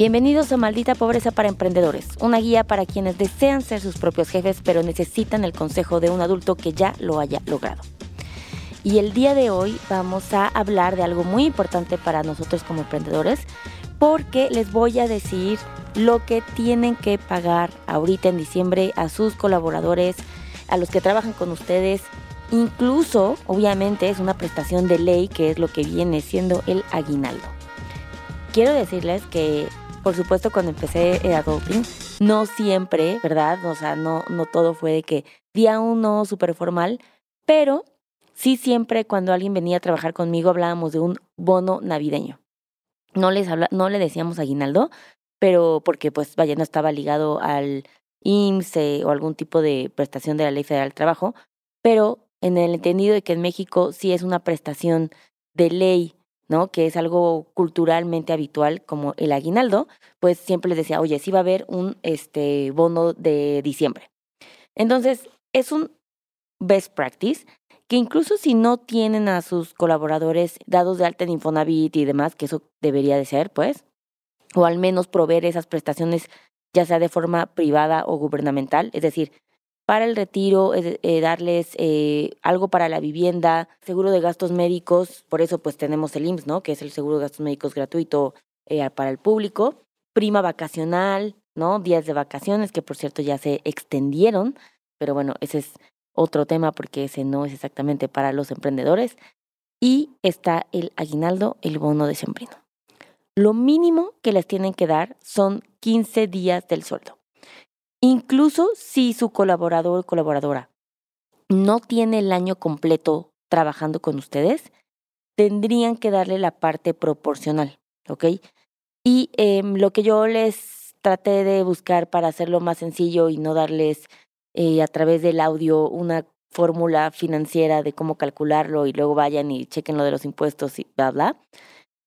Bienvenidos a Maldita Pobreza para Emprendedores, una guía para quienes desean ser sus propios jefes pero necesitan el consejo de un adulto que ya lo haya logrado. Y el día de hoy vamos a hablar de algo muy importante para nosotros como emprendedores porque les voy a decir lo que tienen que pagar ahorita en diciembre a sus colaboradores, a los que trabajan con ustedes. Incluso, obviamente, es una prestación de ley que es lo que viene siendo el aguinaldo. Quiero decirles que por supuesto, cuando empecé eh, Adulting, no siempre, ¿verdad? O sea, no, no todo fue de que día uno súper formal, pero sí siempre cuando alguien venía a trabajar conmigo hablábamos de un bono navideño. No, les habla, no le decíamos aguinaldo, pero porque pues vaya, no estaba ligado al IMSS o algún tipo de prestación de la Ley Federal del Trabajo, pero en el entendido de que en México sí es una prestación de ley ¿no? Que es algo culturalmente habitual como el aguinaldo, pues siempre les decía, oye, sí va a haber un este, bono de diciembre. Entonces, es un best practice que incluso si no tienen a sus colaboradores dados de alta en Infonavit y demás, que eso debería de ser, pues, o al menos proveer esas prestaciones ya sea de forma privada o gubernamental, es decir, para el retiro, eh, darles eh, algo para la vivienda, seguro de gastos médicos, por eso pues tenemos el IMSS, ¿no? Que es el seguro de gastos médicos gratuito eh, para el público, prima vacacional, ¿no? Días de vacaciones, que por cierto ya se extendieron, pero bueno, ese es otro tema porque ese no es exactamente para los emprendedores. Y está el aguinaldo, el bono de sembrino. Lo mínimo que les tienen que dar son 15 días del sueldo. Incluso si su colaborador o colaboradora no tiene el año completo trabajando con ustedes, tendrían que darle la parte proporcional, ¿ok? Y em, lo que yo les traté de buscar para hacerlo más sencillo y no darles eh, a través del audio una fórmula financiera de cómo calcularlo y luego vayan y chequen lo de los impuestos y bla, bla.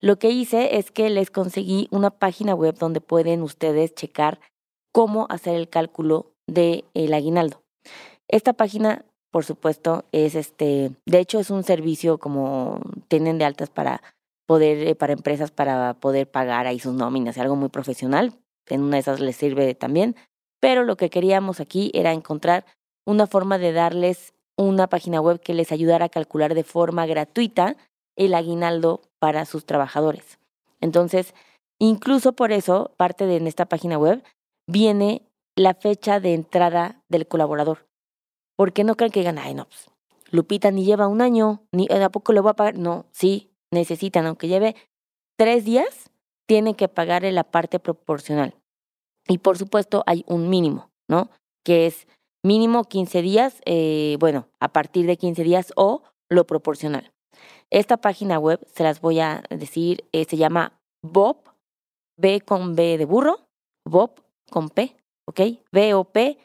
Lo que hice es que les conseguí una página web donde pueden ustedes checar cómo hacer el cálculo del el aguinaldo. Esta página, por supuesto, es este, de hecho es un servicio como tienen de altas para poder, eh, para empresas para poder pagar ahí sus nóminas, algo muy profesional. En una de esas les sirve también. Pero lo que queríamos aquí era encontrar una forma de darles una página web que les ayudara a calcular de forma gratuita el aguinaldo para sus trabajadores. Entonces, incluso por eso, parte de esta página web viene la fecha de entrada del colaborador. Porque no creen que digan, ay, no, pues, Lupita ni lleva un año, ni a poco le voy a pagar. No, sí, necesitan, aunque lleve tres días, tienen que pagarle la parte proporcional. Y por supuesto, hay un mínimo, ¿no? Que es mínimo 15 días, eh, bueno, a partir de 15 días o lo proporcional. Esta página web, se las voy a decir, eh, se llama Bob, B con B de burro, Bob con P, ¿ok? B-O-P,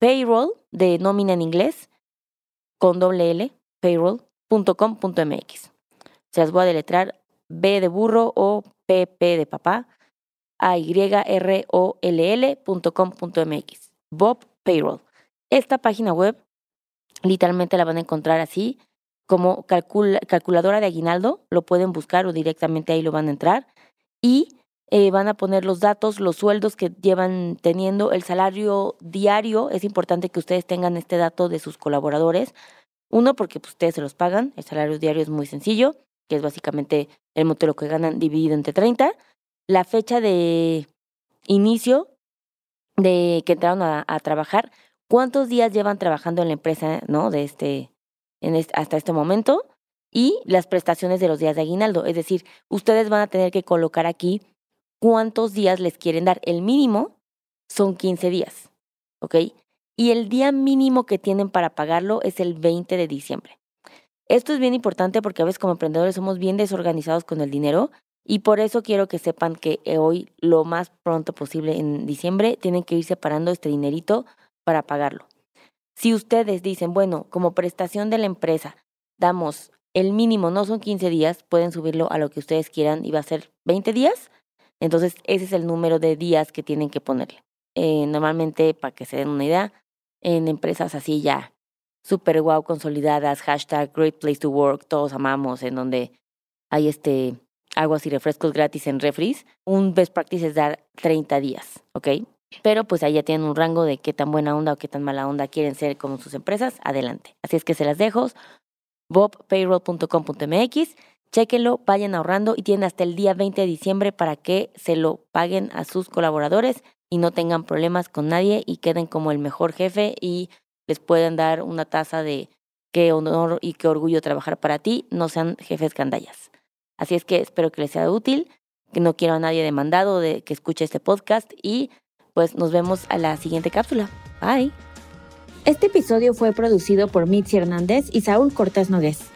payroll, de nómina en inglés, con doble L, payroll.com.mx. Se las voy a deletrar B de burro o P-P de papá, a y r o l l.com.mx. Bob Payroll. Esta página web literalmente la van a encontrar así como calculadora de aguinaldo, lo pueden buscar o directamente ahí lo van a entrar y eh, van a poner los datos, los sueldos que llevan teniendo, el salario diario. Es importante que ustedes tengan este dato de sus colaboradores. Uno, porque pues, ustedes se los pagan. El salario diario es muy sencillo, que es básicamente el monto de lo que ganan dividido entre 30. La fecha de inicio de que entraron a, trabajar. ¿Cuántos días llevan trabajando en la empresa, no? De este, en hasta este momento. Y las prestaciones de los días de aguinaldo. Es decir, ustedes van a tener que colocar aquí cuántos días les quieren dar. El mínimo son 15 días, ¿ok? Y el día mínimo que tienen para pagarlo es el 20 de diciembre. Esto es bien importante porque a veces como emprendedores somos bien desorganizados con el dinero y por eso quiero que sepan que hoy, lo más pronto posible en diciembre, tienen que ir separando este dinerito para pagarlo. Si ustedes dicen, bueno, como prestación de la empresa, damos el mínimo, no son 15 días, pueden subirlo a lo que ustedes quieran y va a ser 20 días, entonces, ese es el número de días que tienen que ponerle. Eh, normalmente, para que se den una idea, en empresas así ya super wow consolidadas, hashtag great place to work, todos amamos, en donde hay este aguas y refrescos gratis en refris, un best practice es dar 30 días, ¿ok? Pero pues ahí ya tienen un rango de qué tan buena onda o qué tan mala onda quieren ser con sus empresas, adelante. Así es que se las dejo, bobpayroll.com.mx, chequenlo, vayan ahorrando y tienen hasta el día 20 de diciembre para que se lo paguen a sus colaboradores y no tengan problemas con nadie y queden como el mejor jefe y les puedan dar una taza de qué honor y qué orgullo trabajar para ti, no sean jefes gandallas. Así es que espero que les sea útil, que no quiero a nadie demandado de que escuche este podcast y pues nos vemos a la siguiente cápsula. Bye. Este episodio fue producido por Mitzi Hernández y Saúl Cortés Nogués.